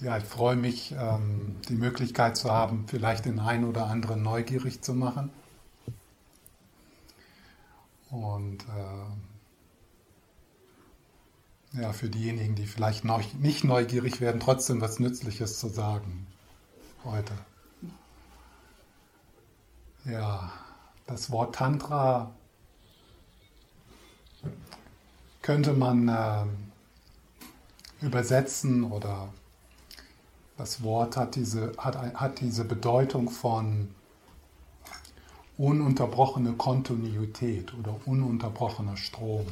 Ja, ich freue mich, ähm, die Möglichkeit zu haben, vielleicht den einen oder anderen neugierig zu machen. Und äh, ja, für diejenigen, die vielleicht noch nicht neugierig werden, trotzdem was Nützliches zu sagen heute. Ja, das Wort Tantra könnte man äh, übersetzen oder das Wort hat diese, hat, hat diese Bedeutung von ununterbrochene Kontinuität oder ununterbrochener Strom.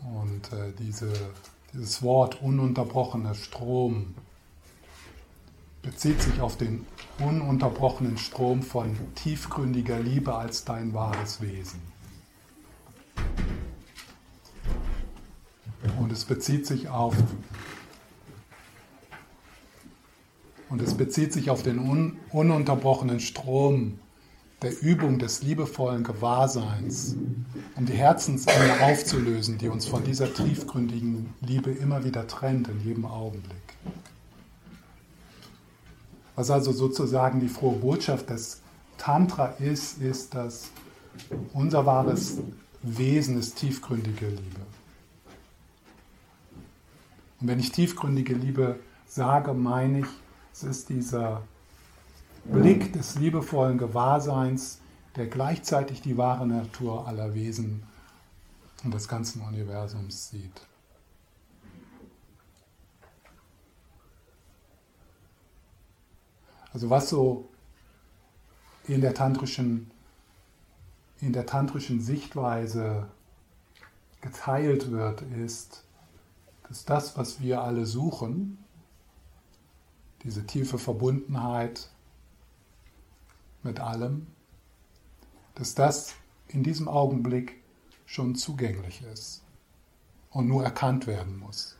Und äh, diese, dieses Wort ununterbrochener Strom bezieht sich auf den ununterbrochenen Strom von tiefgründiger Liebe als dein wahres Wesen. Und es bezieht sich auf Und es bezieht sich auf den un ununterbrochenen Strom der Übung des liebevollen Gewahrseins, um die Herzensenge aufzulösen, die uns von dieser tiefgründigen Liebe immer wieder trennt in jedem Augenblick. Was also sozusagen die frohe Botschaft des Tantra ist, ist, dass unser wahres Wesen ist tiefgründige Liebe. Und wenn ich tiefgründige Liebe sage, meine ich es ist dieser Blick des liebevollen Gewahrseins, der gleichzeitig die wahre Natur aller Wesen und des ganzen Universums sieht. Also was so in der tantrischen, in der tantrischen Sichtweise geteilt wird, ist, dass das, was wir alle suchen, diese tiefe Verbundenheit mit allem, dass das in diesem Augenblick schon zugänglich ist und nur erkannt werden muss.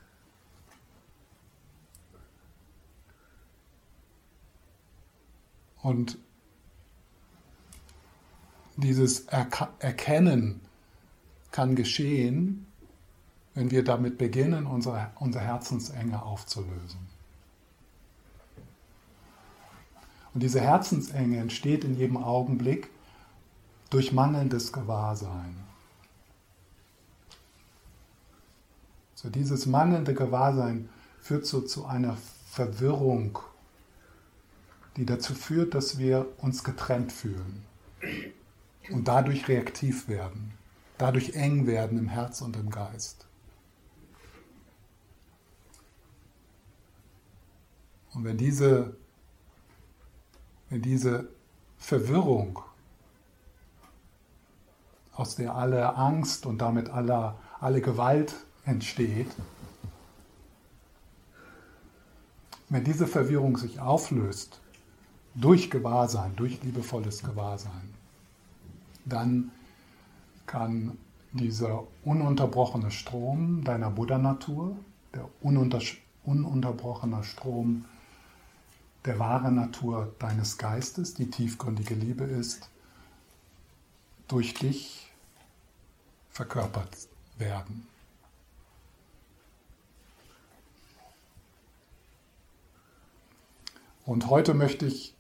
Und dieses Erkennen kann geschehen, wenn wir damit beginnen, unsere, unsere Herzensenge aufzulösen. Und diese Herzensenge entsteht in jedem Augenblick durch mangelndes Gewahrsein. So dieses mangelnde Gewahrsein führt so zu einer Verwirrung, die dazu führt, dass wir uns getrennt fühlen und dadurch reaktiv werden, dadurch eng werden im Herz und im Geist. Und wenn diese diese Verwirrung, aus der alle Angst und damit alle, alle Gewalt entsteht, wenn diese Verwirrung sich auflöst durch Gewahrsein, durch liebevolles Gewahrsein, dann kann dieser ununterbrochene Strom deiner Buddha-Natur, der ununter, ununterbrochene Strom der wahre Natur deines Geistes, die tiefgründige Liebe ist, durch dich verkörpert werden. Und heute möchte ich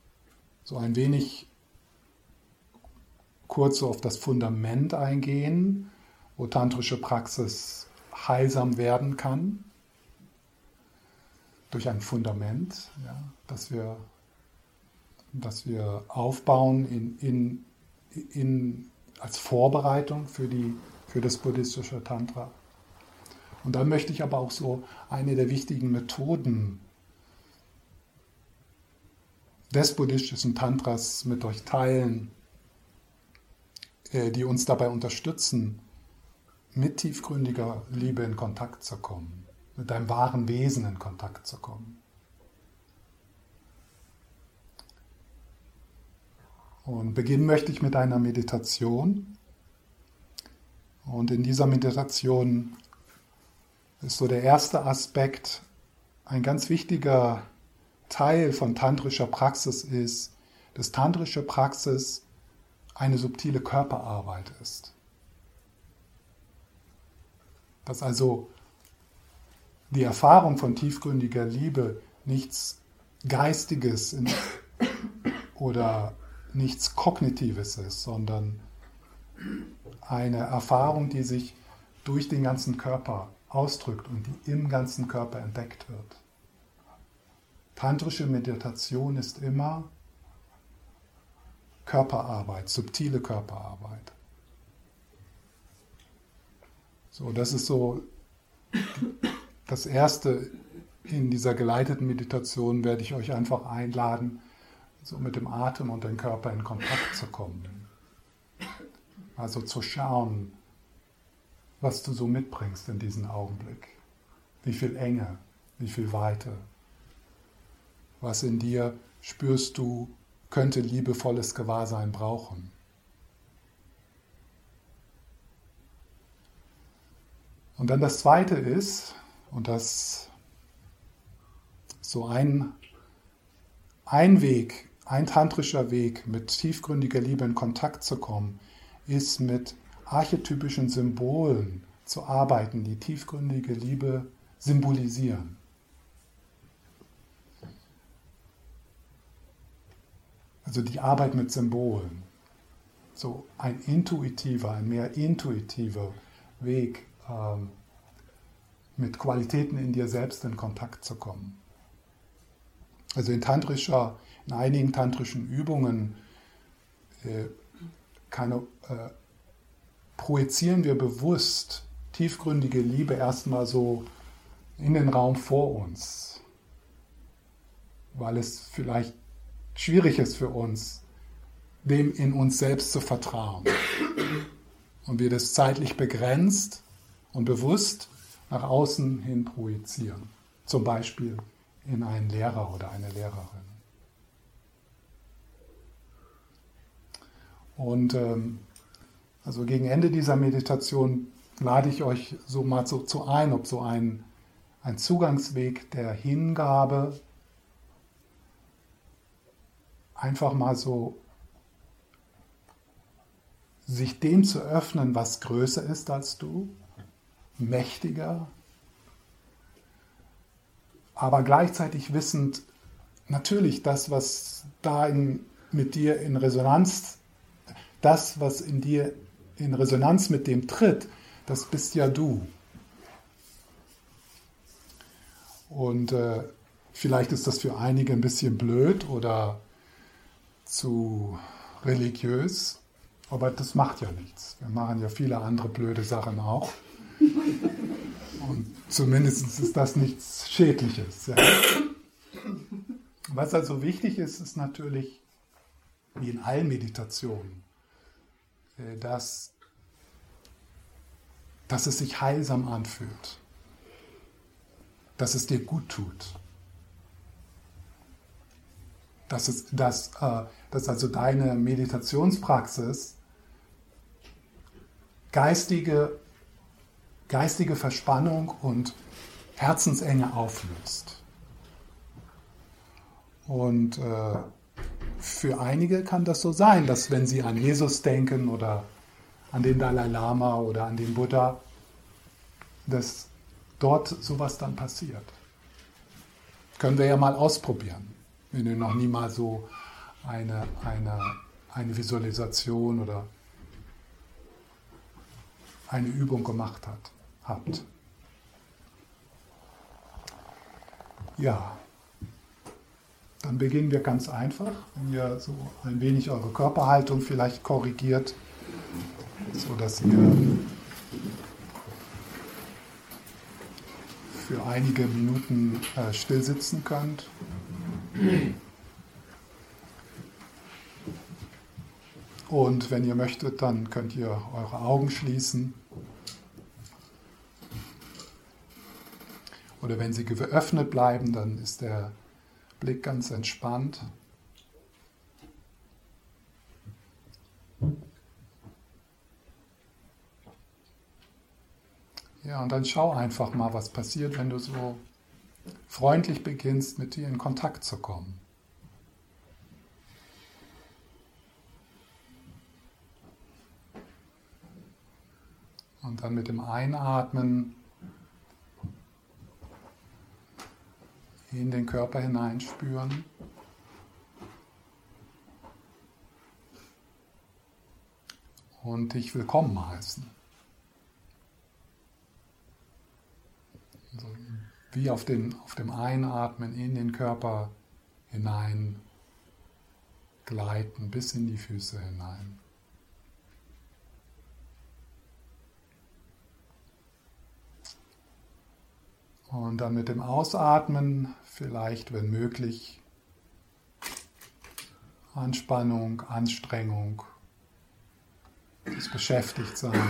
so ein wenig kurz so auf das Fundament eingehen, wo tantrische Praxis heilsam werden kann durch ein Fundament, ja, das, wir, das wir aufbauen in, in, in, als Vorbereitung für, die, für das buddhistische Tantra. Und dann möchte ich aber auch so eine der wichtigen Methoden des buddhistischen Tantras mit euch teilen, äh, die uns dabei unterstützen, mit tiefgründiger Liebe in Kontakt zu kommen mit deinem wahren Wesen in Kontakt zu kommen. Und beginnen möchte ich mit einer Meditation. Und in dieser Meditation ist so der erste Aspekt, ein ganz wichtiger Teil von tantrischer Praxis ist, dass tantrische Praxis eine subtile Körperarbeit ist. Dass also die Erfahrung von tiefgründiger Liebe nichts Geistiges oder nichts Kognitives ist, sondern eine Erfahrung, die sich durch den ganzen Körper ausdrückt und die im ganzen Körper entdeckt wird. Tantrische Meditation ist immer Körperarbeit, subtile Körperarbeit. So, das ist so das erste in dieser geleiteten Meditation werde ich euch einfach einladen, so mit dem Atem und dem Körper in Kontakt zu kommen. Also zu schauen, was du so mitbringst in diesen Augenblick. Wie viel Enge, wie viel Weite. Was in dir spürst du, könnte liebevolles Gewahrsein brauchen. Und dann das Zweite ist, und das so ein, ein Weg, ein tantrischer Weg, mit tiefgründiger Liebe in Kontakt zu kommen, ist mit archetypischen Symbolen zu arbeiten, die tiefgründige Liebe symbolisieren. Also die Arbeit mit Symbolen. So ein intuitiver, ein mehr intuitiver Weg, ähm, mit Qualitäten in dir selbst in Kontakt zu kommen. Also in tantrischer, in einigen tantrischen Übungen äh, keine, äh, projizieren wir bewusst tiefgründige Liebe erstmal so in den Raum vor uns, weil es vielleicht schwierig ist für uns, dem in uns selbst zu vertrauen. Und wir das zeitlich begrenzt und bewusst nach außen hin projizieren. Zum Beispiel in einen Lehrer oder eine Lehrerin. Und ähm, also gegen Ende dieser Meditation lade ich euch so mal so zu ein, ob so ein, ein Zugangsweg der Hingabe einfach mal so sich dem zu öffnen, was größer ist als du, mächtiger, aber gleichzeitig wissend, natürlich das, was da in, mit dir in Resonanz, das, was in dir in Resonanz mit dem tritt, das bist ja du. Und äh, vielleicht ist das für einige ein bisschen blöd oder zu religiös, aber das macht ja nichts. Wir machen ja viele andere blöde Sachen auch. Und zumindest ist das nichts Schädliches. Ja. Was also wichtig ist, ist natürlich, wie in allen Meditationen, dass, dass es sich heilsam anfühlt, dass es dir gut tut, dass, es, dass, äh, dass also deine Meditationspraxis geistige geistige Verspannung und Herzensenge auflöst. Und äh, für einige kann das so sein, dass wenn sie an Jesus denken oder an den Dalai Lama oder an den Buddha, dass dort sowas dann passiert. Können wir ja mal ausprobieren, wenn ihr noch nie mal so eine, eine, eine Visualisation oder eine Übung gemacht hat habt. Ja, dann beginnen wir ganz einfach, wenn ihr so ein wenig eure Körperhaltung vielleicht korrigiert, sodass ihr für einige Minuten äh, still sitzen könnt. Und wenn ihr möchtet, dann könnt ihr eure Augen schließen. Oder wenn sie geöffnet bleiben, dann ist der Blick ganz entspannt. Ja, und dann schau einfach mal, was passiert, wenn du so freundlich beginnst, mit dir in Kontakt zu kommen. Und dann mit dem Einatmen in den Körper hineinspüren. Und dich willkommen heißen. Also wie auf, den, auf dem Einatmen in den Körper hinein gleiten bis in die Füße hinein. Und dann mit dem Ausatmen vielleicht, wenn möglich, Anspannung, Anstrengung, das Beschäftigtsein.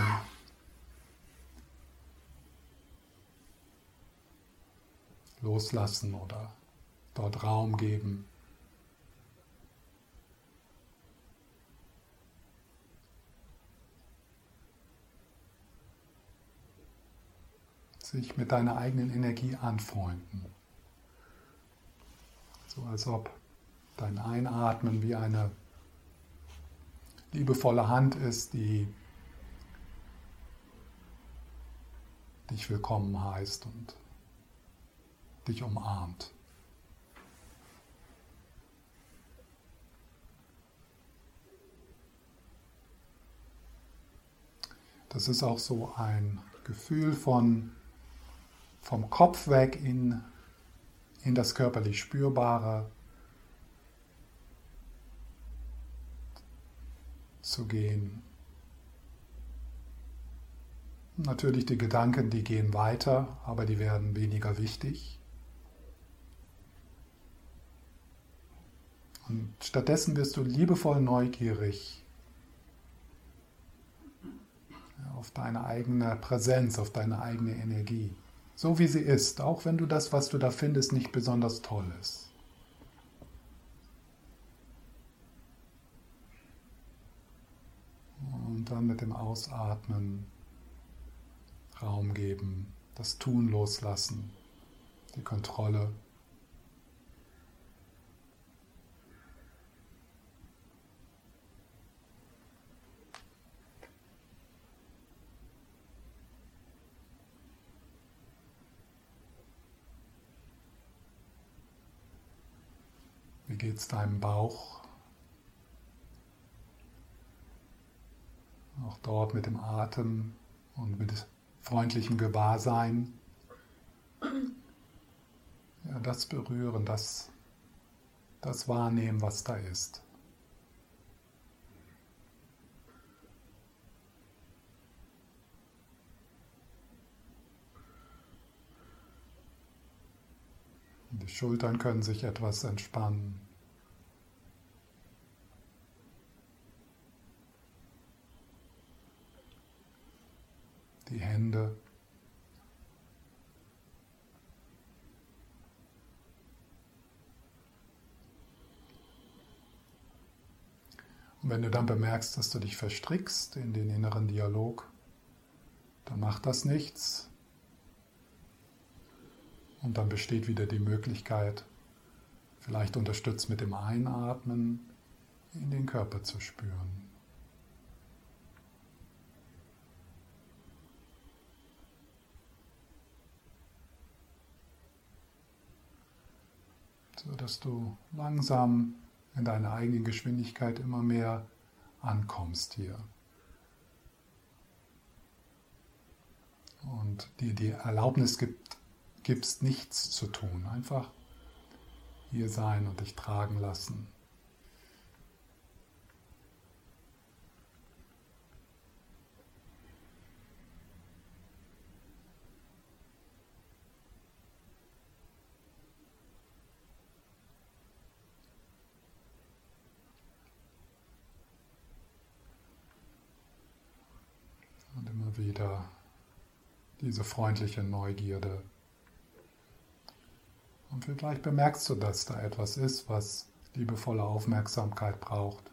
Loslassen oder dort Raum geben. Sich mit deiner eigenen Energie anfreunden. So als ob dein Einatmen wie eine liebevolle Hand ist, die dich willkommen heißt und dich umarmt. Das ist auch so ein Gefühl von vom Kopf weg in, in das körperlich Spürbare zu gehen. Natürlich die Gedanken, die gehen weiter, aber die werden weniger wichtig. Und stattdessen wirst du liebevoll neugierig auf deine eigene Präsenz, auf deine eigene Energie so wie sie ist, auch wenn du das, was du da findest, nicht besonders toll ist. Und dann mit dem Ausatmen Raum geben, das Tun loslassen, die Kontrolle. Wie geht es deinem Bauch? Auch dort mit dem Atem und mit freundlichem Gewahrsein. Ja, das berühren, das, das wahrnehmen, was da ist. Die Schultern können sich etwas entspannen. Die Hände. Und wenn du dann bemerkst, dass du dich verstrickst in den inneren Dialog, dann macht das nichts. Und dann besteht wieder die Möglichkeit, vielleicht unterstützt mit dem Einatmen, in den Körper zu spüren. So dass du langsam in deiner eigenen Geschwindigkeit immer mehr ankommst hier. Und dir die Erlaubnis gibt, gibst, nichts zu tun. Einfach hier sein und dich tragen lassen. Und immer wieder diese freundliche Neugierde und vielleicht bemerkst du, dass da etwas ist, was liebevolle Aufmerksamkeit braucht.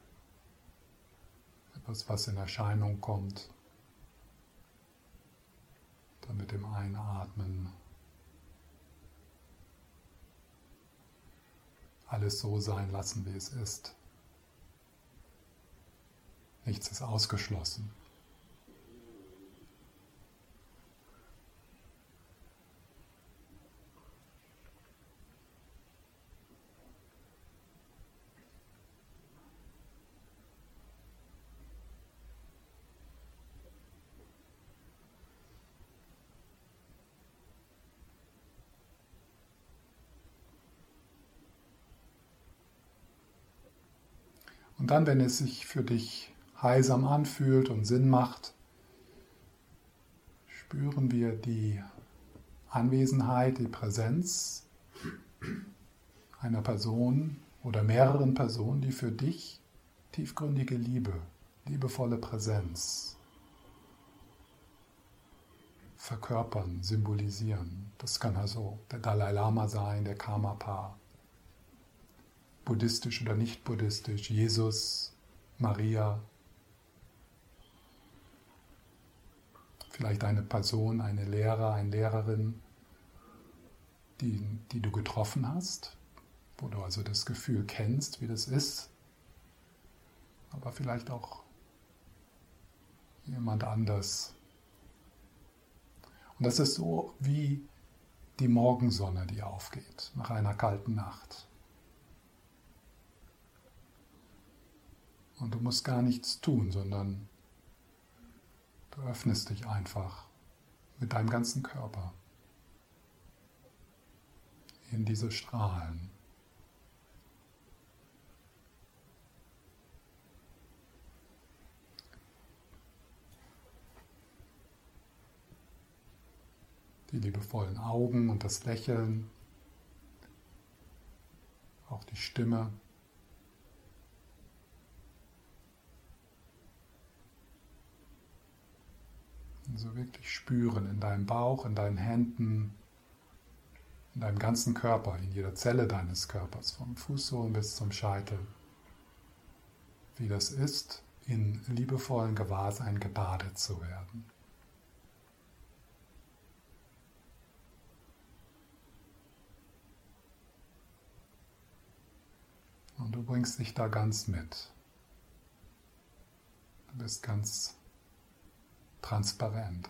Etwas, was in Erscheinung kommt. Dann mit dem Einatmen alles so sein lassen, wie es ist. Nichts ist ausgeschlossen. Und dann, wenn es sich für dich heilsam anfühlt und Sinn macht, spüren wir die Anwesenheit, die Präsenz einer Person oder mehreren Personen, die für dich tiefgründige Liebe, liebevolle Präsenz verkörpern, symbolisieren. Das kann also der Dalai Lama sein, der Karmapa, buddhistisch oder nicht buddhistisch, Jesus, Maria, vielleicht eine Person, eine Lehrer, eine Lehrerin, die, die du getroffen hast, wo du also das Gefühl kennst, wie das ist, aber vielleicht auch jemand anders. Und das ist so wie die Morgensonne, die aufgeht nach einer kalten Nacht. Und du musst gar nichts tun, sondern du öffnest dich einfach mit deinem ganzen Körper in diese Strahlen. Die liebevollen Augen und das Lächeln, auch die Stimme. So wirklich spüren in deinem Bauch, in deinen Händen, in deinem ganzen Körper, in jeder Zelle deines Körpers, vom Fußsohlen bis zum Scheitel, wie das ist, in liebevollen Gewahrsein gebadet zu werden. Und du bringst dich da ganz mit. Du bist ganz transparent.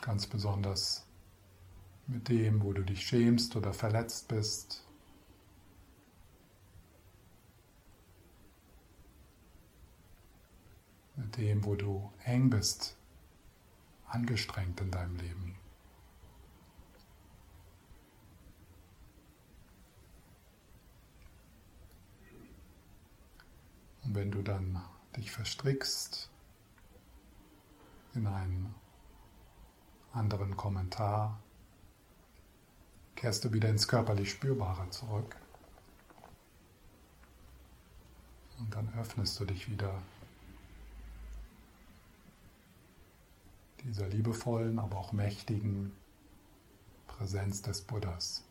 Ganz besonders mit dem, wo du dich schämst oder verletzt bist. Mit dem, wo du eng bist, angestrengt in deinem Leben. Und wenn du dann dich verstrickst in einen anderen Kommentar, kehrst du wieder ins körperlich Spürbare zurück. Und dann öffnest du dich wieder dieser liebevollen, aber auch mächtigen Präsenz des Buddhas.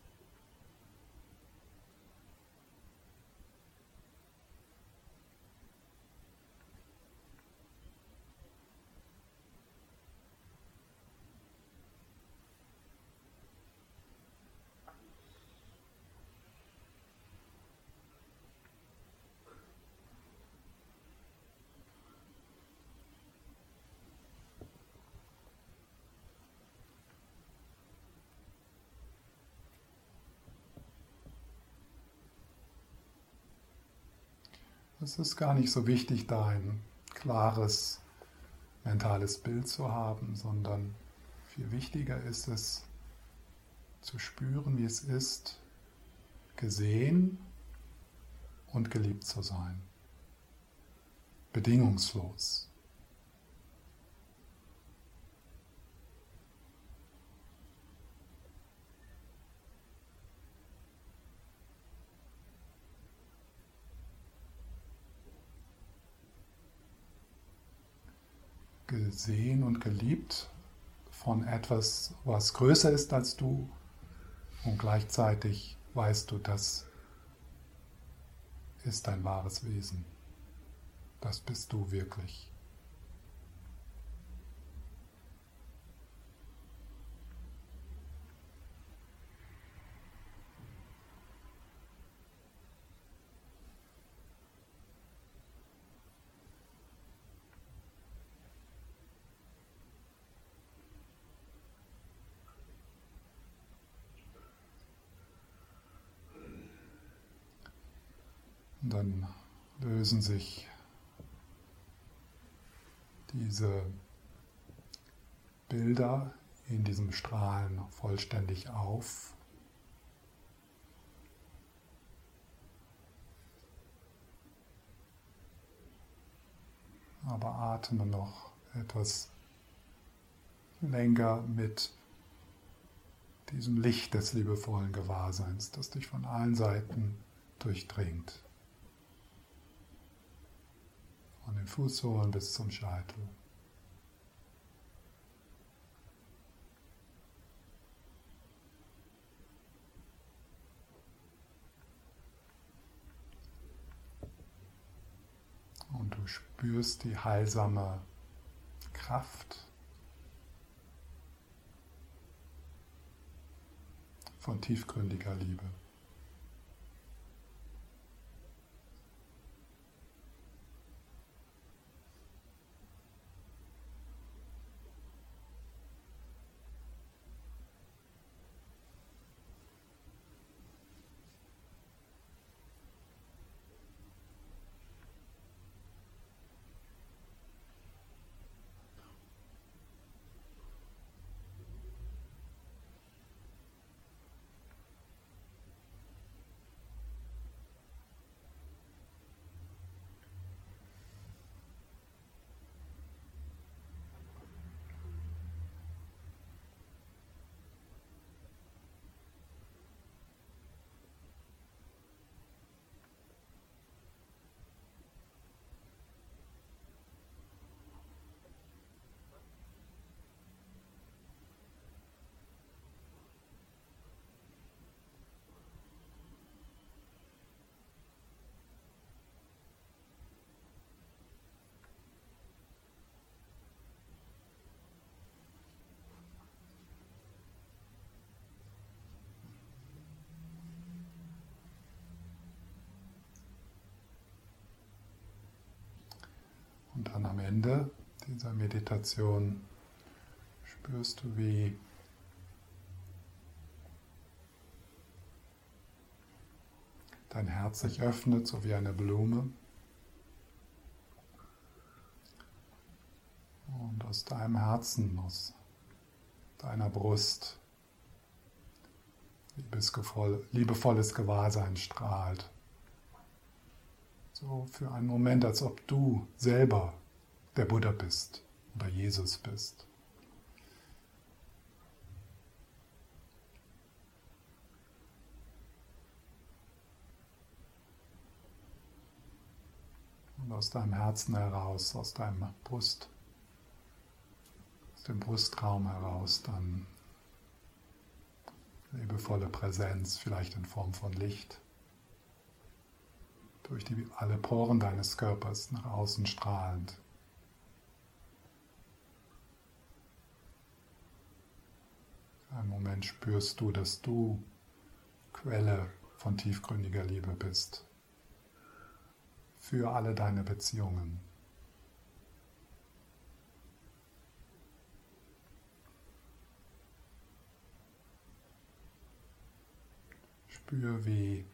Es ist gar nicht so wichtig, da ein klares mentales Bild zu haben, sondern viel wichtiger ist es zu spüren, wie es ist, gesehen und geliebt zu sein. Bedingungslos. Gesehen und geliebt von etwas, was größer ist als du und gleichzeitig weißt du, das ist dein wahres Wesen. Das bist du wirklich. lösen sich diese Bilder in diesem Strahlen vollständig auf. Aber atme noch etwas länger mit diesem Licht des liebevollen Gewahrseins, das dich von allen Seiten durchdringt. Von den Fußsohlen bis zum Scheitel. Und du spürst die heilsame Kraft von tiefgründiger Liebe. Und dann am Ende dieser Meditation spürst du, wie dein Herz sich öffnet, so wie eine Blume. Und aus deinem Herzen, aus deiner Brust liebevolles Gewahrsein strahlt so für einen Moment, als ob du selber der Buddha bist oder Jesus bist. Und aus deinem Herzen heraus, aus deinem Brust, aus dem Brustraum heraus dann liebevolle Präsenz, vielleicht in Form von Licht durch die, alle Poren deines Körpers nach außen strahlend. Einen Moment spürst du, dass du Quelle von tiefgründiger Liebe bist für alle deine Beziehungen. Spür, wie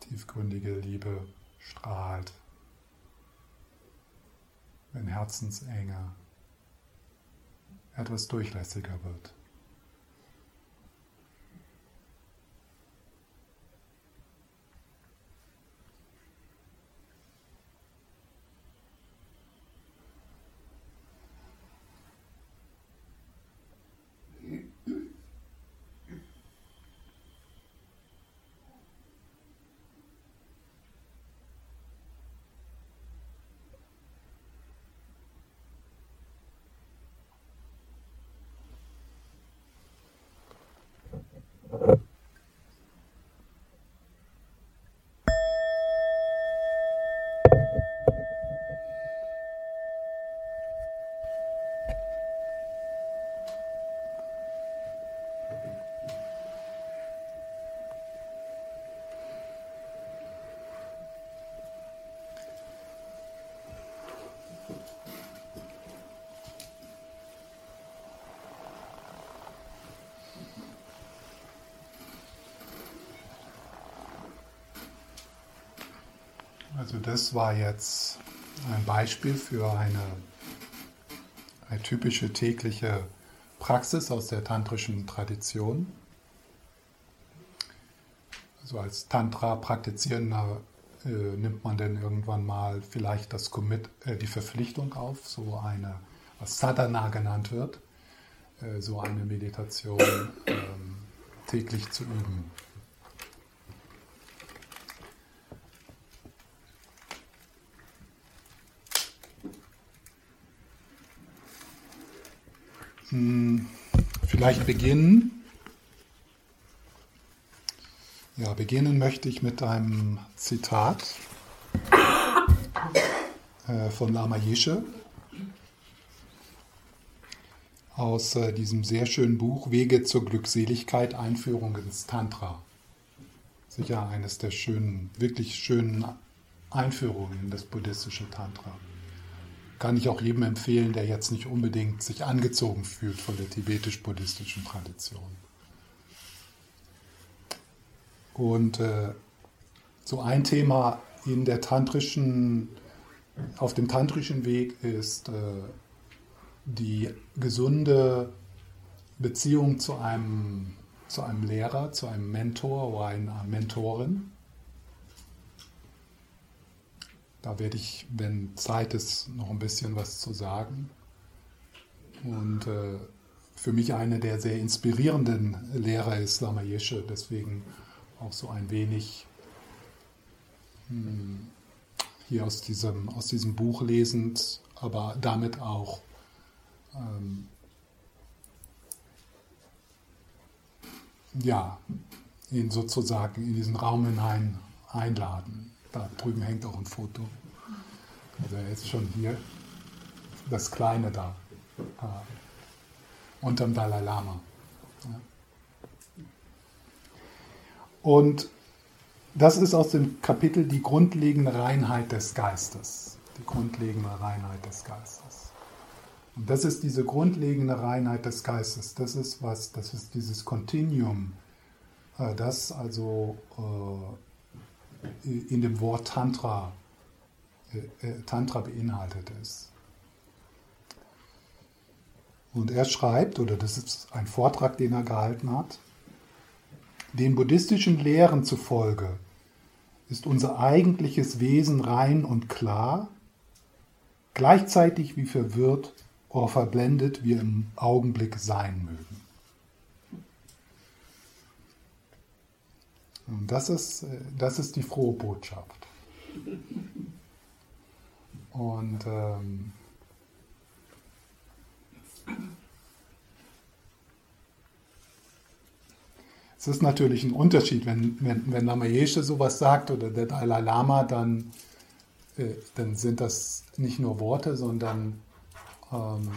tiefgründige Liebe strahlt, wenn Herzensenge etwas durchlässiger wird. Also das war jetzt ein Beispiel für eine, eine typische tägliche Praxis aus der tantrischen Tradition. Also als Tantra praktizierender äh, nimmt man denn irgendwann mal vielleicht das Commit, äh, die Verpflichtung auf, so eine, was Sadhana genannt wird, äh, so eine Meditation ähm, täglich zu üben. Vielleicht beginnen. Ja, beginnen möchte ich mit einem Zitat äh, von Lama Yeshe aus äh, diesem sehr schönen Buch Wege zur Glückseligkeit, Einführung ins Tantra. Sicher eines der schönen, wirklich schönen Einführungen in das buddhistische Tantra kann ich auch jedem empfehlen, der jetzt nicht unbedingt sich angezogen fühlt von der tibetisch-buddhistischen Tradition. Und äh, so ein Thema in der tantrischen, auf dem tantrischen Weg ist äh, die gesunde Beziehung zu einem, zu einem Lehrer, zu einem Mentor oder einer Mentorin. Da werde ich, wenn Zeit ist, noch ein bisschen was zu sagen. Und äh, für mich eine der sehr inspirierenden Lehrer ist Lama Yeshe, deswegen auch so ein wenig hm, hier aus diesem, aus diesem Buch lesend, aber damit auch ähm, ja, ihn sozusagen in diesen Raum hinein einladen. Da drüben hängt auch ein Foto. Also er ist schon hier. Das Kleine da. Äh, unterm Dalai Lama. Und das ist aus dem Kapitel die grundlegende Reinheit des Geistes. Die grundlegende Reinheit des Geistes. Und das ist diese grundlegende Reinheit des Geistes. Das ist was, das ist dieses Continuum, äh, das also äh, in dem Wort Tantra, äh, äh, Tantra beinhaltet ist. Und er schreibt, oder das ist ein Vortrag, den er gehalten hat, den buddhistischen Lehren zufolge ist unser eigentliches Wesen rein und klar, gleichzeitig wie verwirrt oder verblendet wir im Augenblick sein mögen. Und das ist, äh, das ist die frohe Botschaft. Und ähm, es ist natürlich ein Unterschied, wenn, wenn, wenn Lama Yeshe sowas sagt oder der Dalai Lama, dann, äh, dann sind das nicht nur Worte, sondern ähm,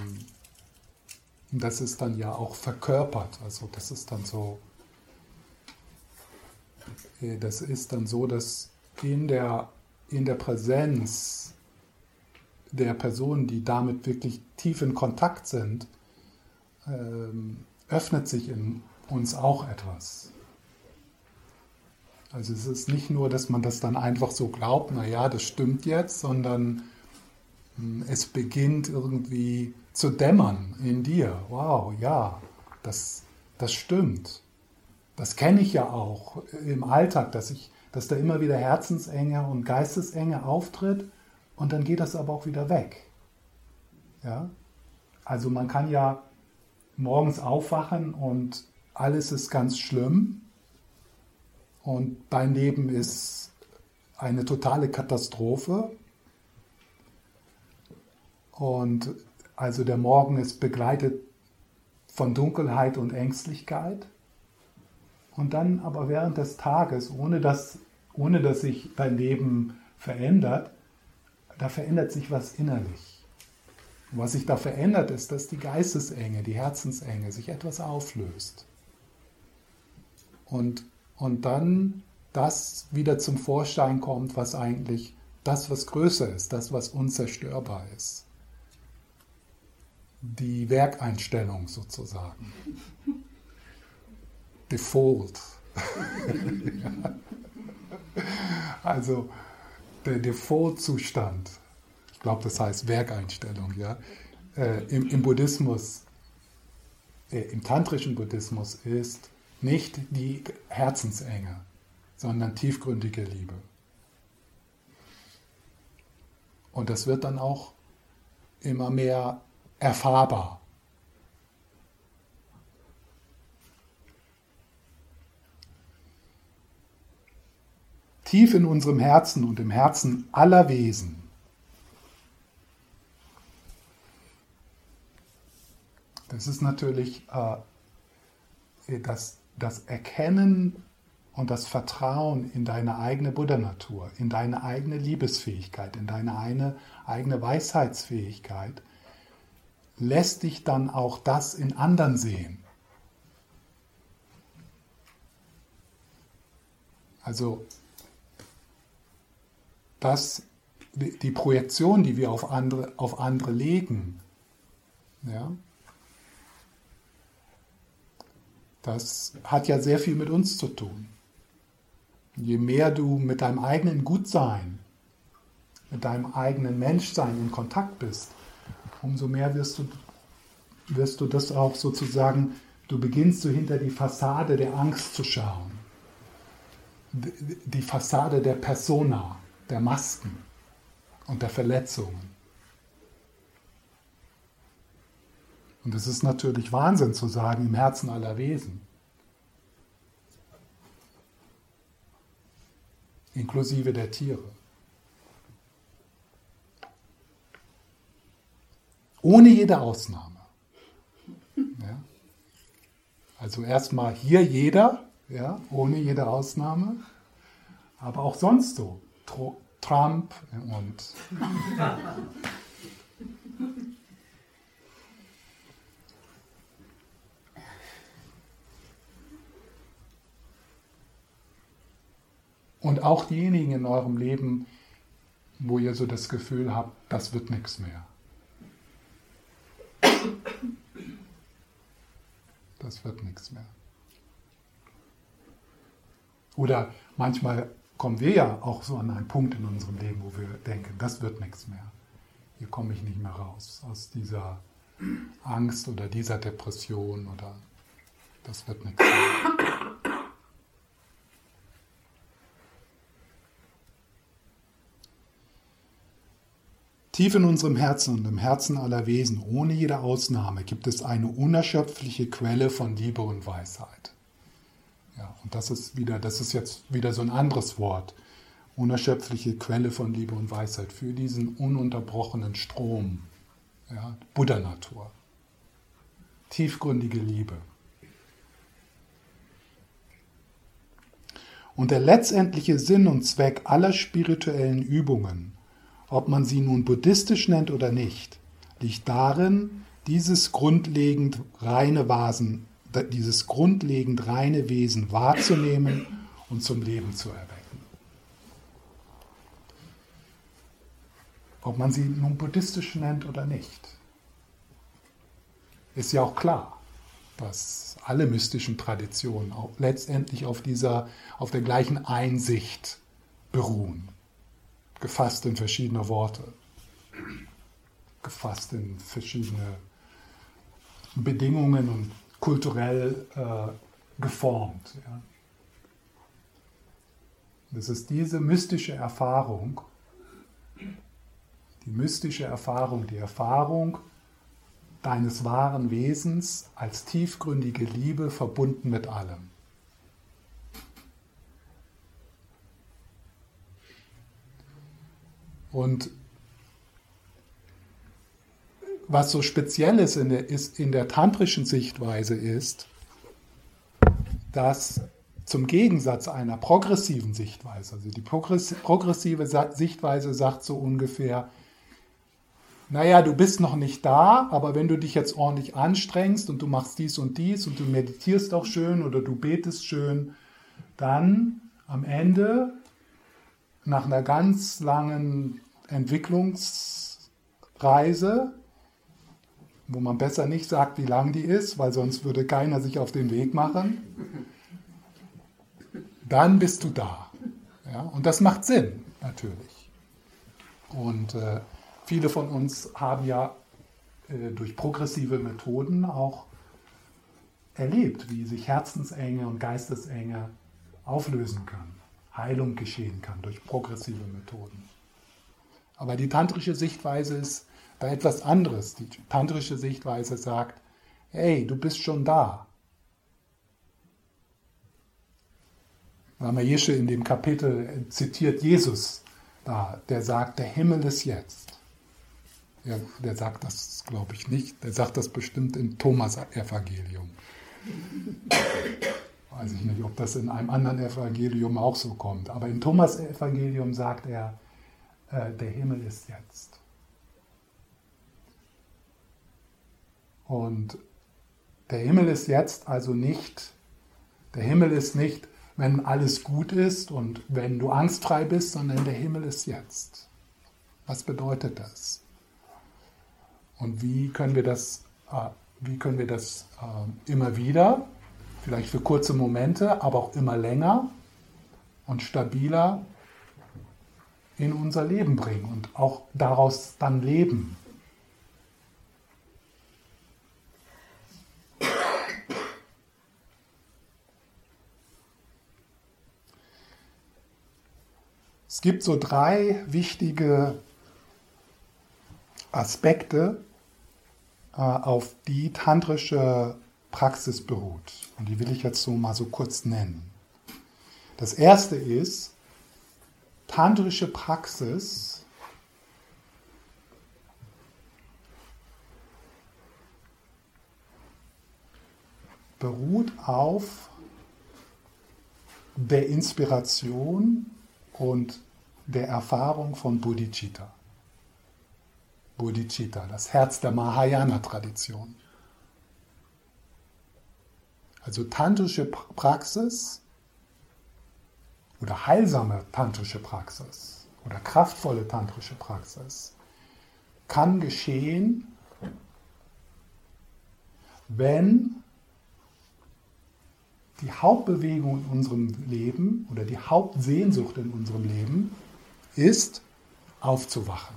das ist dann ja auch verkörpert. Also das ist dann so das ist dann so, dass in der, in der Präsenz der Personen, die damit wirklich tief in Kontakt sind, ähm, öffnet sich in uns auch etwas. Also es ist nicht nur, dass man das dann einfach so glaubt, naja, das stimmt jetzt, sondern hm, es beginnt irgendwie zu dämmern in dir. Wow, ja, das, das stimmt. Das kenne ich ja auch im Alltag, dass, ich, dass da immer wieder Herzensenge und Geistesenge auftritt und dann geht das aber auch wieder weg. Ja? Also man kann ja morgens aufwachen und alles ist ganz schlimm und dein Leben ist eine totale Katastrophe. Und also der Morgen ist begleitet von Dunkelheit und Ängstlichkeit. Und dann aber während des Tages, ohne dass, ohne dass sich dein Leben verändert, da verändert sich was innerlich. Und was sich da verändert, ist, dass die Geistesenge, die Herzensenge sich etwas auflöst. Und, und dann das wieder zum Vorschein kommt, was eigentlich das, was größer ist, das, was unzerstörbar ist. Die Werkeinstellung sozusagen. Default. Also der Default-Zustand, ich glaube, das heißt Werkeinstellung, ja, äh, im, im, Buddhismus, äh, im tantrischen Buddhismus ist nicht die Herzensenge, sondern tiefgründige Liebe. Und das wird dann auch immer mehr erfahrbar. Tief in unserem Herzen und im Herzen aller Wesen Das ist natürlich äh, das, das Erkennen und das Vertrauen in deine eigene Buddha-Natur, in deine eigene Liebesfähigkeit, in deine eine, eigene Weisheitsfähigkeit, lässt dich dann auch das in anderen sehen. Also das, die Projektion, die wir auf andere, auf andere legen, ja, das hat ja sehr viel mit uns zu tun. Je mehr du mit deinem eigenen Gutsein, mit deinem eigenen Menschsein in Kontakt bist, umso mehr wirst du, wirst du das auch sozusagen, du beginnst so hinter die Fassade der Angst zu schauen. Die Fassade der Persona, der Masken und der Verletzungen. Und es ist natürlich Wahnsinn zu sagen, im Herzen aller Wesen. Inklusive der Tiere. Ohne jede Ausnahme. Ja? Also erstmal hier jeder, ja, ohne jede Ausnahme, aber auch sonst so. Trump und Und auch diejenigen in eurem Leben, wo ihr so das Gefühl habt, das wird nichts mehr. Das wird nichts mehr. Oder manchmal kommen wir ja auch so an einen Punkt in unserem Leben, wo wir denken, das wird nichts mehr. Hier komme ich nicht mehr raus aus dieser Angst oder dieser Depression oder das wird nichts mehr. Tief in unserem Herzen und im Herzen aller Wesen, ohne jede Ausnahme, gibt es eine unerschöpfliche Quelle von Liebe und Weisheit. Ja, und das ist wieder, das ist jetzt wieder so ein anderes Wort. Unerschöpfliche Quelle von Liebe und Weisheit für diesen ununterbrochenen Strom. Ja, Buddha-Natur. Tiefgründige Liebe. Und der letztendliche Sinn und Zweck aller spirituellen Übungen ob man sie nun buddhistisch nennt oder nicht, liegt darin, dieses grundlegend reine Vasen, dieses grundlegend reine Wesen wahrzunehmen und zum Leben zu erwecken. Ob man sie nun buddhistisch nennt oder nicht, ist ja auch klar, dass alle mystischen Traditionen auch letztendlich auf dieser, auf der gleichen Einsicht beruhen gefasst in verschiedene Worte, gefasst in verschiedene Bedingungen und kulturell äh, geformt. Ja. Das ist diese mystische Erfahrung, die mystische Erfahrung, die Erfahrung deines wahren Wesens als tiefgründige Liebe verbunden mit allem. Und was so speziell ist in der, ist in der tantrischen Sichtweise ist, dass zum Gegensatz einer progressiven Sichtweise, also die progressive Sichtweise sagt so ungefähr, naja, du bist noch nicht da, aber wenn du dich jetzt ordentlich anstrengst und du machst dies und dies und du meditierst auch schön oder du betest schön, dann am Ende nach einer ganz langen Entwicklungsreise, wo man besser nicht sagt, wie lang die ist, weil sonst würde keiner sich auf den Weg machen, dann bist du da. Ja? Und das macht Sinn, natürlich. Und äh, viele von uns haben ja äh, durch progressive Methoden auch erlebt, wie sich Herzensenge und Geistesenge auflösen können. Heilung geschehen kann durch progressive Methoden. Aber die tantrische Sichtweise ist da etwas anderes. Die tantrische Sichtweise sagt, hey, du bist schon da. Lama in dem Kapitel zitiert Jesus da, der sagt, der Himmel ist jetzt. Ja, der sagt das, glaube ich, nicht. Der sagt das bestimmt im Thomas-Evangelium. Weiß ich nicht, ob das in einem anderen Evangelium auch so kommt. Aber im Thomas-Evangelium sagt er, äh, der Himmel ist jetzt. Und der Himmel ist jetzt also nicht, der Himmel ist nicht, wenn alles gut ist und wenn du angstfrei bist, sondern der Himmel ist jetzt. Was bedeutet das? Und wie können wir das, äh, wie können wir das äh, immer wieder, vielleicht für kurze Momente, aber auch immer länger und stabiler in unser Leben bringen und auch daraus dann leben? Es gibt so drei wichtige Aspekte, äh, auf die tantrische Praxis beruht. Und die will ich jetzt so mal so kurz nennen. Das erste ist, tantrische Praxis beruht auf der Inspiration und der Erfahrung von Bodhicitta. Bodhicitta, das Herz der Mahayana-Tradition. Also tantrische Praxis oder heilsame tantrische Praxis oder kraftvolle tantrische Praxis kann geschehen, wenn die Hauptbewegung in unserem Leben oder die Hauptsehnsucht in unserem Leben ist, aufzuwachen.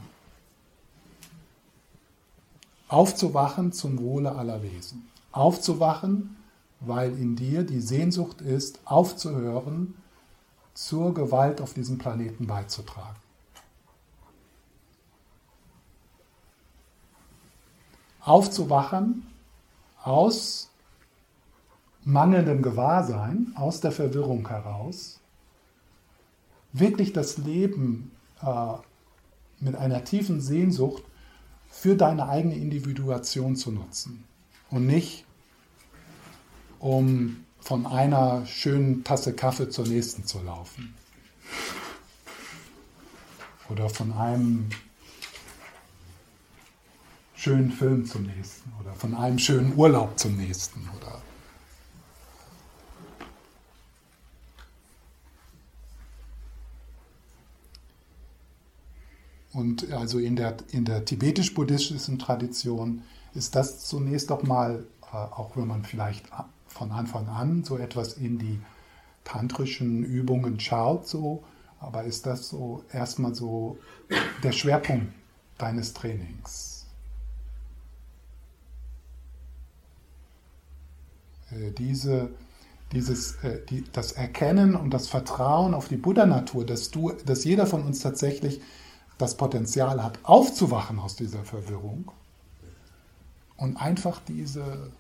Aufzuwachen zum Wohle aller Wesen. Aufzuwachen, weil in dir die Sehnsucht ist, aufzuhören, zur Gewalt auf diesem Planeten beizutragen. Aufzuwachen aus mangelndem Gewahrsein, aus der Verwirrung heraus, wirklich das Leben äh, mit einer tiefen Sehnsucht für deine eigene Individuation zu nutzen. Und nicht um von einer schönen Tasse Kaffee zur nächsten zu laufen. Oder von einem schönen Film zum nächsten oder von einem schönen Urlaub zum nächsten oder Und also in der, in der tibetisch-buddhistischen Tradition ist das zunächst doch mal, äh, auch wenn man vielleicht von Anfang an so etwas in die tantrischen Übungen schaut, so, aber ist das so erstmal so der Schwerpunkt deines Trainings? Äh, diese, dieses, äh, das Erkennen und das Vertrauen auf die Buddha-Natur, dass, dass jeder von uns tatsächlich das Potenzial hat, aufzuwachen aus dieser Verwirrung und einfach diese,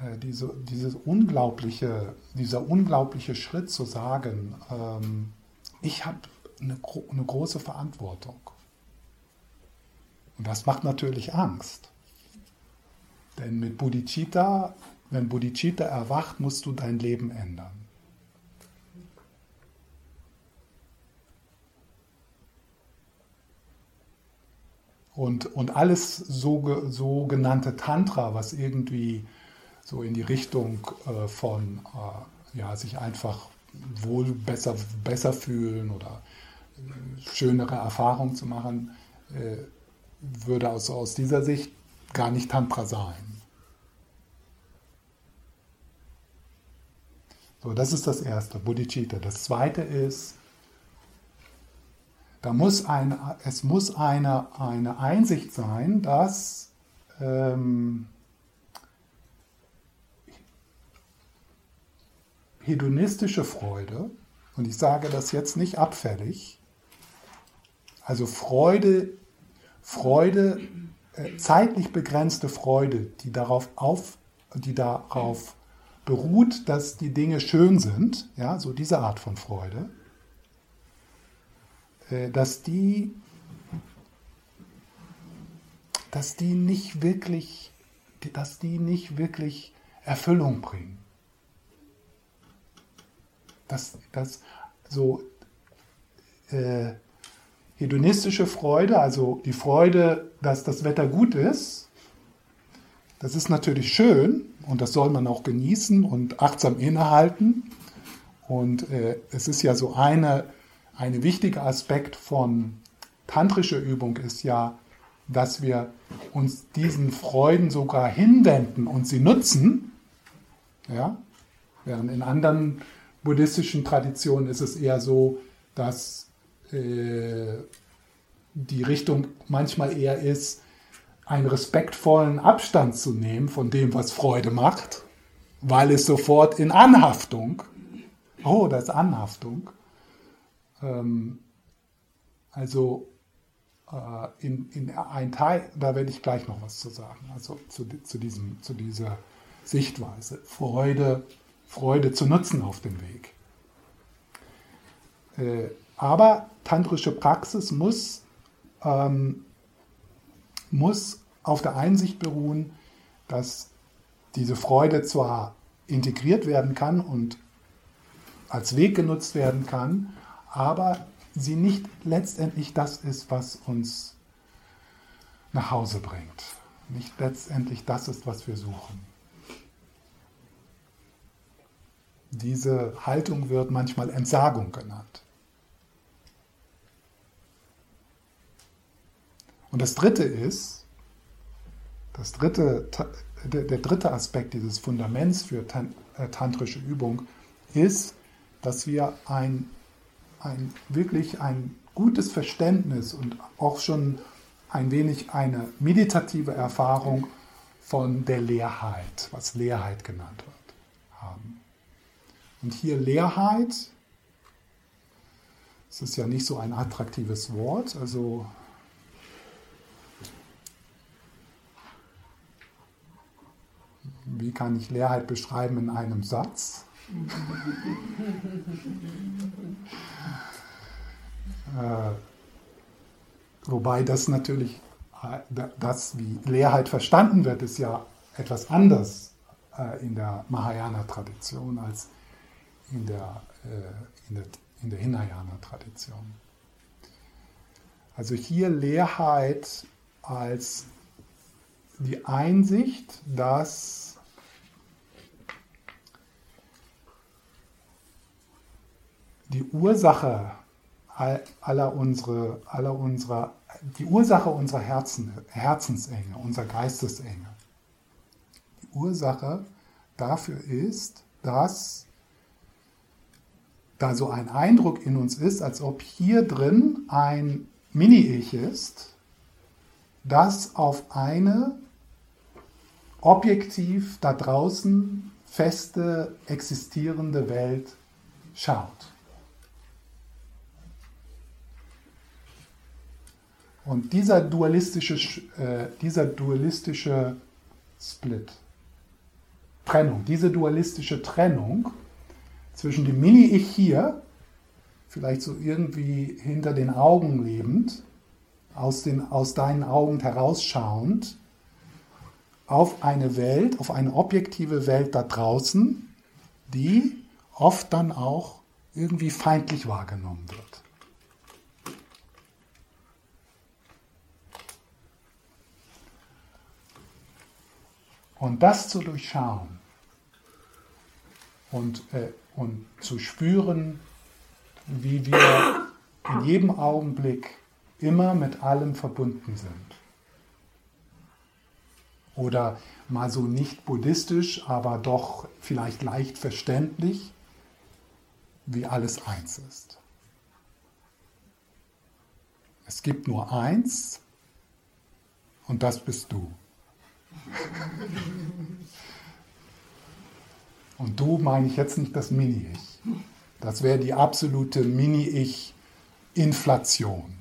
äh, diese, dieses unglaubliche, dieser unglaubliche Schritt zu sagen, ähm, ich habe eine, eine große Verantwortung. Und das macht natürlich Angst. Denn mit Bodhicitta, wenn Bodhicitta erwacht, musst du dein Leben ändern. Und, und alles so, sogenannte Tantra, was irgendwie so in die Richtung äh, von äh, ja, sich einfach wohl besser, besser fühlen oder äh, schönere Erfahrungen zu machen, äh, würde also aus dieser Sicht gar nicht Tantra sein. So, das ist das erste, Bodhicitta. Das zweite ist da muss ein, es muss eine, eine Einsicht sein, dass ähm, hedonistische Freude, und ich sage das jetzt nicht abfällig, Also Freude, Freude, äh, zeitlich begrenzte Freude, die darauf, auf, die darauf beruht, dass die Dinge schön sind, ja, so diese Art von Freude, dass die, dass die nicht wirklich, dass die nicht wirklich Erfüllung bringen. Dass, dass so äh, hedonistische Freude, also die Freude, dass das Wetter gut ist, das ist natürlich schön und das soll man auch genießen und achtsam innehalten. Und äh, es ist ja so eine, eine wichtige Aspekt von tantrischer Übung ist ja, dass wir uns diesen Freuden sogar hinwenden und sie nutzen. Ja? Während in anderen buddhistischen Traditionen ist es eher so, dass äh, die Richtung manchmal eher ist, einen respektvollen Abstand zu nehmen von dem, was Freude macht, weil es sofort in Anhaftung, oh, das ist Anhaftung, ähm, also äh, in, in ein Teil, da werde ich gleich noch was zu sagen, also zu, zu, diesem, zu dieser Sichtweise, Freude, Freude zu nutzen auf dem Weg. Äh, aber tantrische Praxis muss, ähm, muss auf der Einsicht beruhen, dass diese Freude zwar integriert werden kann und als Weg genutzt werden kann, aber sie nicht letztendlich das ist, was uns nach Hause bringt. Nicht letztendlich das ist, was wir suchen. Diese Haltung wird manchmal Entsagung genannt. Und das dritte ist, das dritte, der, dritte Aspekt dieses Fundaments für äh, tantrische Übung ist, dass wir ein, ein wirklich ein gutes Verständnis und auch schon ein wenig eine meditative Erfahrung von der Leerheit, was Leerheit genannt wird, haben. Und hier Leerheit, es ist ja nicht so ein attraktives Wort, also Wie kann ich Leerheit beschreiben in einem Satz? äh, wobei das natürlich, äh, das wie Leerheit verstanden wird, ist ja etwas anders äh, in der Mahayana-Tradition als in der, in der, in der Hinayana-Tradition. Also hier Leerheit als die Einsicht, dass die Ursache aller unsere, aller unserer, die Ursache unserer Herzen, Herzensenge, unserer Geistesenge. Die Ursache dafür ist, dass da so ein Eindruck in uns ist, als ob hier drin ein Mini-Ich ist, das auf eine objektiv da draußen feste existierende Welt schaut. Und dieser dualistische, äh, dieser dualistische Split, Trennung, diese dualistische Trennung zwischen dem Mini-Ich hier, vielleicht so irgendwie hinter den Augen lebend, aus, den, aus deinen Augen herausschauend, auf eine Welt, auf eine objektive Welt da draußen, die oft dann auch irgendwie feindlich wahrgenommen wird. Und das zu durchschauen und, äh, und zu spüren, wie wir in jedem Augenblick immer mit allem verbunden sind. Oder mal so nicht buddhistisch, aber doch vielleicht leicht verständlich, wie alles eins ist. Es gibt nur eins und das bist du. Und du meine ich jetzt nicht das Mini-Ich. Das wäre die absolute Mini-Ich-Inflation.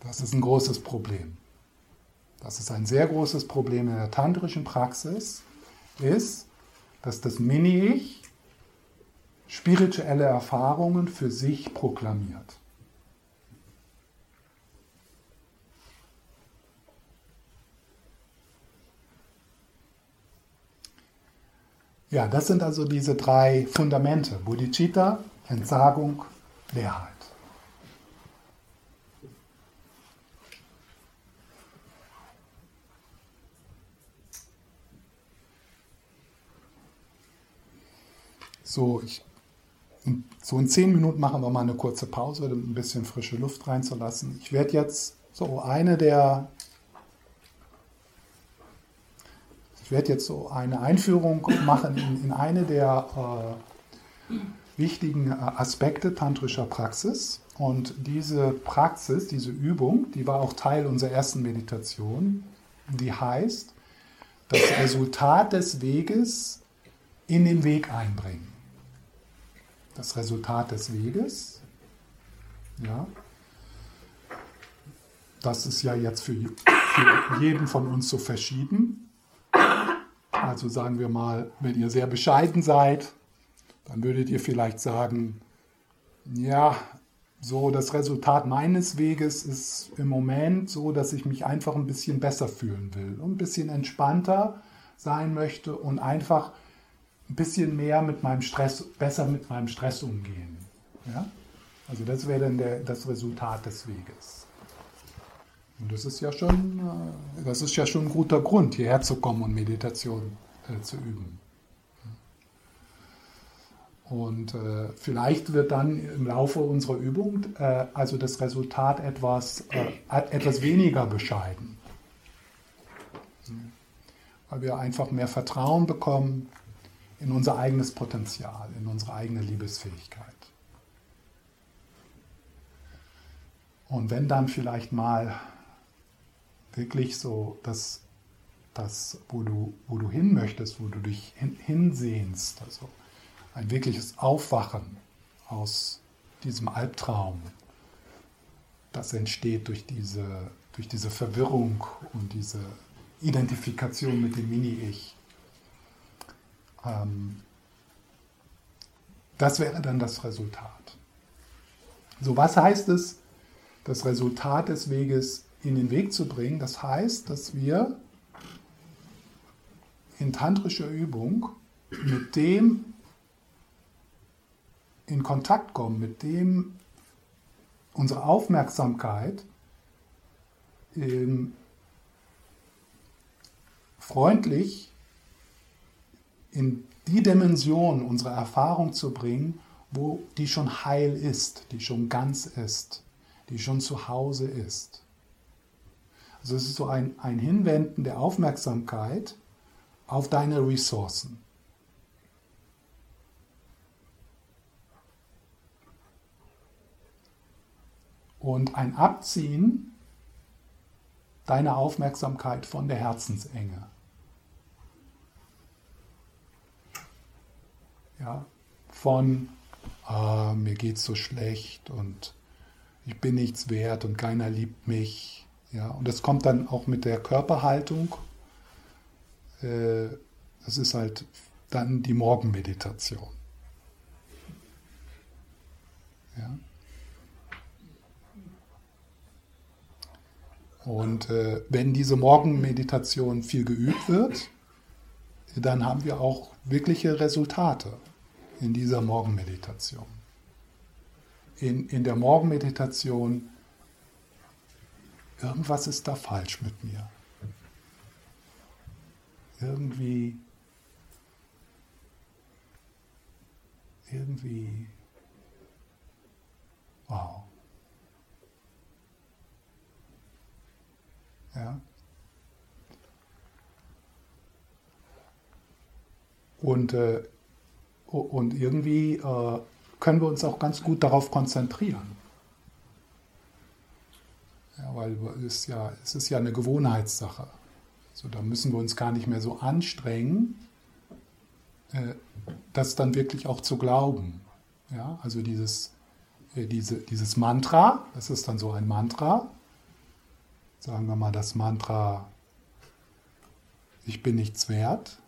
Das ist ein großes Problem. Das ist ein sehr großes Problem in der tantrischen Praxis, ist, dass das Mini-Ich spirituelle Erfahrungen für sich proklamiert. Ja, das sind also diese drei Fundamente. Bodhicitta, Entsagung, Leerheit. So, ich, so in zehn Minuten machen wir mal eine kurze Pause, um ein bisschen frische Luft reinzulassen. Ich werde jetzt so eine der Ich werde jetzt so eine Einführung machen in, in eine der äh, wichtigen äh, Aspekte tantrischer Praxis. Und diese Praxis, diese Übung, die war auch Teil unserer ersten Meditation. Die heißt, das Resultat des Weges in den Weg einbringen. Das Resultat des Weges, ja, das ist ja jetzt für, für jeden von uns so verschieden. Also sagen wir mal, wenn ihr sehr bescheiden seid, dann würdet ihr vielleicht sagen, ja, so das Resultat meines Weges ist im Moment so, dass ich mich einfach ein bisschen besser fühlen will und ein bisschen entspannter sein möchte und einfach ein bisschen mehr mit meinem Stress, besser mit meinem Stress umgehen. Ja? Also das wäre dann der, das Resultat des Weges. Und das ist ja schon, äh, das ist ja schon ein guter Grund, hierher zu kommen und Meditation äh, zu üben. Und äh, vielleicht wird dann im Laufe unserer Übung äh, also das Resultat etwas, äh, etwas weniger bescheiden. Weil wir einfach mehr Vertrauen bekommen in unser eigenes Potenzial, in unsere eigene Liebesfähigkeit. Und wenn dann vielleicht mal wirklich so das, das wo, du, wo du hin möchtest, wo du dich hin, hinsehnst, also ein wirkliches Aufwachen aus diesem Albtraum, das entsteht durch diese, durch diese Verwirrung und diese Identifikation mit dem Mini-Ich. Ähm, das wäre dann das Resultat. So, was heißt es, das Resultat des Weges in den Weg zu bringen. Das heißt, dass wir in tantrischer Übung mit dem in Kontakt kommen, mit dem unsere Aufmerksamkeit ähm, freundlich in die Dimension unserer Erfahrung zu bringen, wo die schon heil ist, die schon ganz ist, die schon zu Hause ist. Also es ist so ein, ein Hinwenden der Aufmerksamkeit auf deine Ressourcen. Und ein Abziehen deiner Aufmerksamkeit von der Herzensenge. Ja, von ah, mir geht's so schlecht und ich bin nichts wert und keiner liebt mich ja, und das kommt dann auch mit der Körperhaltung. Äh, das ist halt dann die Morgenmeditation. Ja. Und äh, wenn diese Morgenmeditation viel geübt wird, dann haben wir auch wirkliche Resultate in dieser Morgenmeditation. In, in der Morgenmeditation irgendwas ist da falsch mit mir. Irgendwie, irgendwie, wow. Ja. Und, äh, und irgendwie äh, können wir uns auch ganz gut darauf konzentrieren. Ja, weil es, ja, es ist ja eine Gewohnheitssache. So, da müssen wir uns gar nicht mehr so anstrengen, äh, das dann wirklich auch zu glauben. Ja, also dieses, äh, diese, dieses Mantra, das ist dann so ein Mantra, sagen wir mal das Mantra, ich bin nichts wert,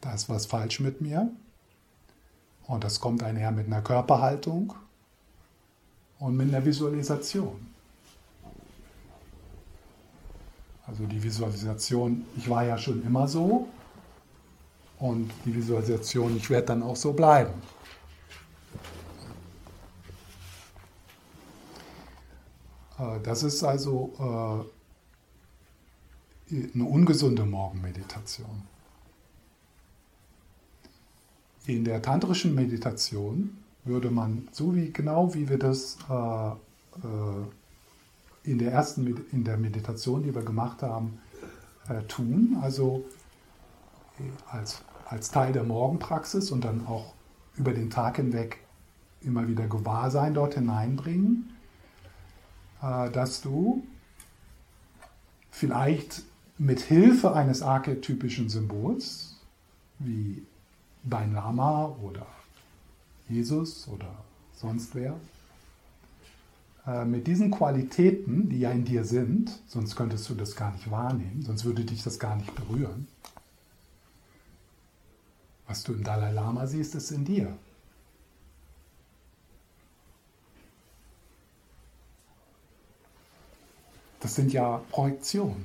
da ist was falsch mit mir. Und das kommt einher mit einer Körperhaltung und mit einer Visualisation. Also die Visualisation, ich war ja schon immer so und die Visualisation, ich werde dann auch so bleiben. Äh, das ist also äh, eine ungesunde Morgenmeditation. In der tantrischen Meditation würde man, so wie genau wie wir das äh, in der ersten in der Meditation, die wir gemacht haben, tun, also als, als Teil der Morgenpraxis und dann auch über den Tag hinweg immer wieder Gewahrsein dort hineinbringen, äh, dass du vielleicht mit Hilfe eines archetypischen Symbols wie dein Lama oder Jesus oder sonst wer, äh, mit diesen Qualitäten, die ja in dir sind, sonst könntest du das gar nicht wahrnehmen, sonst würde dich das gar nicht berühren. Was du im Dalai Lama siehst, ist in dir. Das sind ja Projektionen.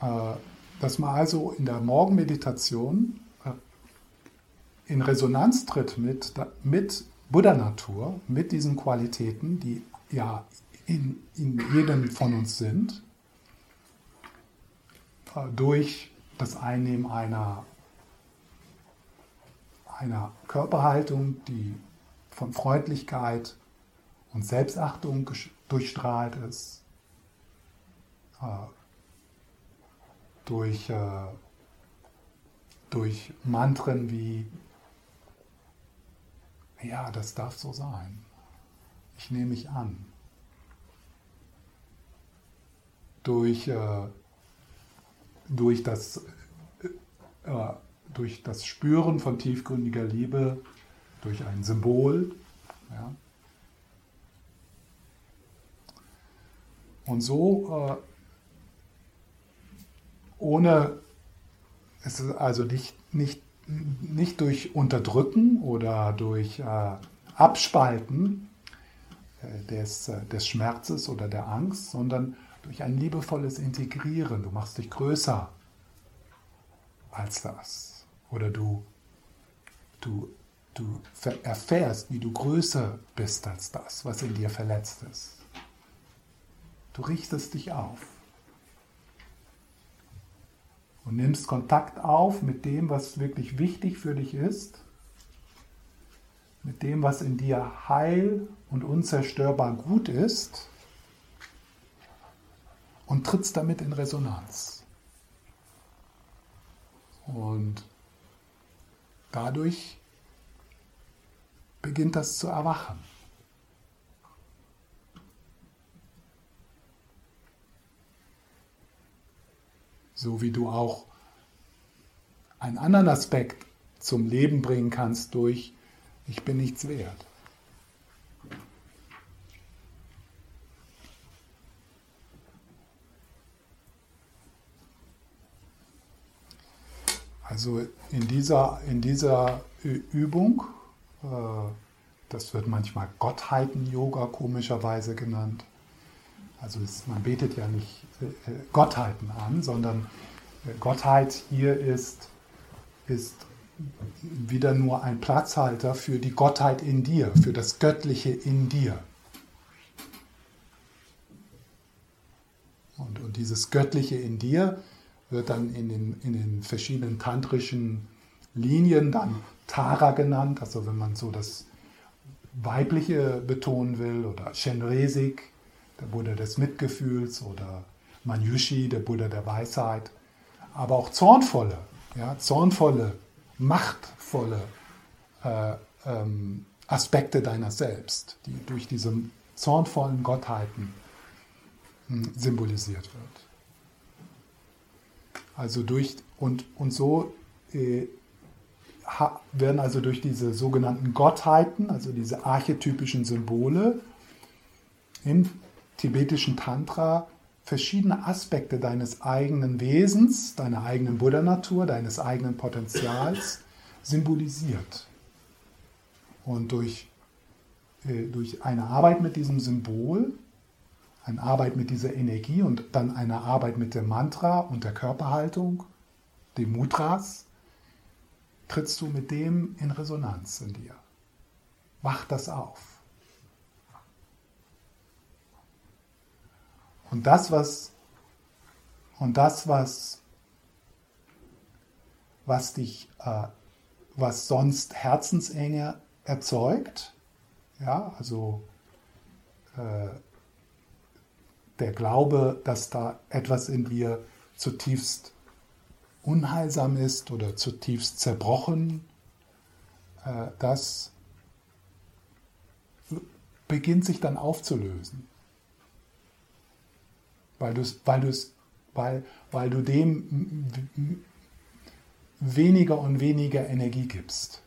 Äh, dass man also in der Morgenmeditation äh, in Resonanz tritt mit, mit Buddha-Natur, mit diesen Qualitäten, die ja in, in jedem von uns sind, äh, durch das Einnehmen einer, einer Körperhaltung, die von Freundlichkeit und Selbstachtung durchstrahlt ist, äh, durch, äh, durch Mantren wie, ja, das darf so sein, ich nehme mich an, durch, äh, durch, das, äh, durch das Spüren von tiefgründiger Liebe durch ein Symbol. Ja. Und so, äh, ohne, es ist also nicht, nicht, nicht durch Unterdrücken oder durch äh, Abspalten äh, des, äh, des Schmerzes oder der Angst, sondern durch ein liebevolles Integrieren. Du machst dich größer als das. Oder du, du Du erfährst, wie du größer bist als das, was in dir verletzt ist. Du richtest dich auf und nimmst Kontakt auf mit dem, was wirklich wichtig für dich ist, mit dem, was in dir heil und unzerstörbar gut ist und trittst damit in Resonanz. Und dadurch beginnt das zu erwachen. So wie du auch einen anderen Aspekt zum Leben bringen kannst durch Ich bin nichts wert. Also in dieser, in dieser Übung äh, das wird manchmal Gottheiten-Yoga komischerweise genannt. Also es, man betet ja nicht Gottheiten an, sondern Gottheit hier ist, ist wieder nur ein Platzhalter für die Gottheit in dir, für das Göttliche in dir. Und, und dieses Göttliche in dir wird dann in den, in den verschiedenen tantrischen Linien dann Tara genannt, also wenn man so das Weibliche betonen will, oder Shenresik, der Buddha des Mitgefühls, oder Manyushi, der Buddha der Weisheit, aber auch zornvolle, ja, zornvolle, machtvolle äh, ähm, Aspekte deiner selbst, die durch diese zornvollen Gottheiten hm, symbolisiert wird. Also durch und, und so äh, werden also durch diese sogenannten Gottheiten, also diese archetypischen Symbole, im tibetischen Tantra verschiedene Aspekte deines eigenen Wesens, deiner eigenen Buddha-Natur, deines eigenen Potenzials symbolisiert. Und durch, äh, durch eine Arbeit mit diesem Symbol, eine Arbeit mit dieser Energie und dann eine Arbeit mit dem Mantra und der Körperhaltung, dem Mudras, trittst du mit dem in Resonanz in dir. Wach das auf. Und das, was, und das, was, was dich, äh, was sonst Herzensenge erzeugt, ja, also äh, der Glaube, dass da etwas in dir zutiefst unheilsam ist oder zutiefst zerbrochen, äh, das beginnt sich dann aufzulösen weil, du's, weil, du's, weil, weil du dem weniger und weniger Energie gibst.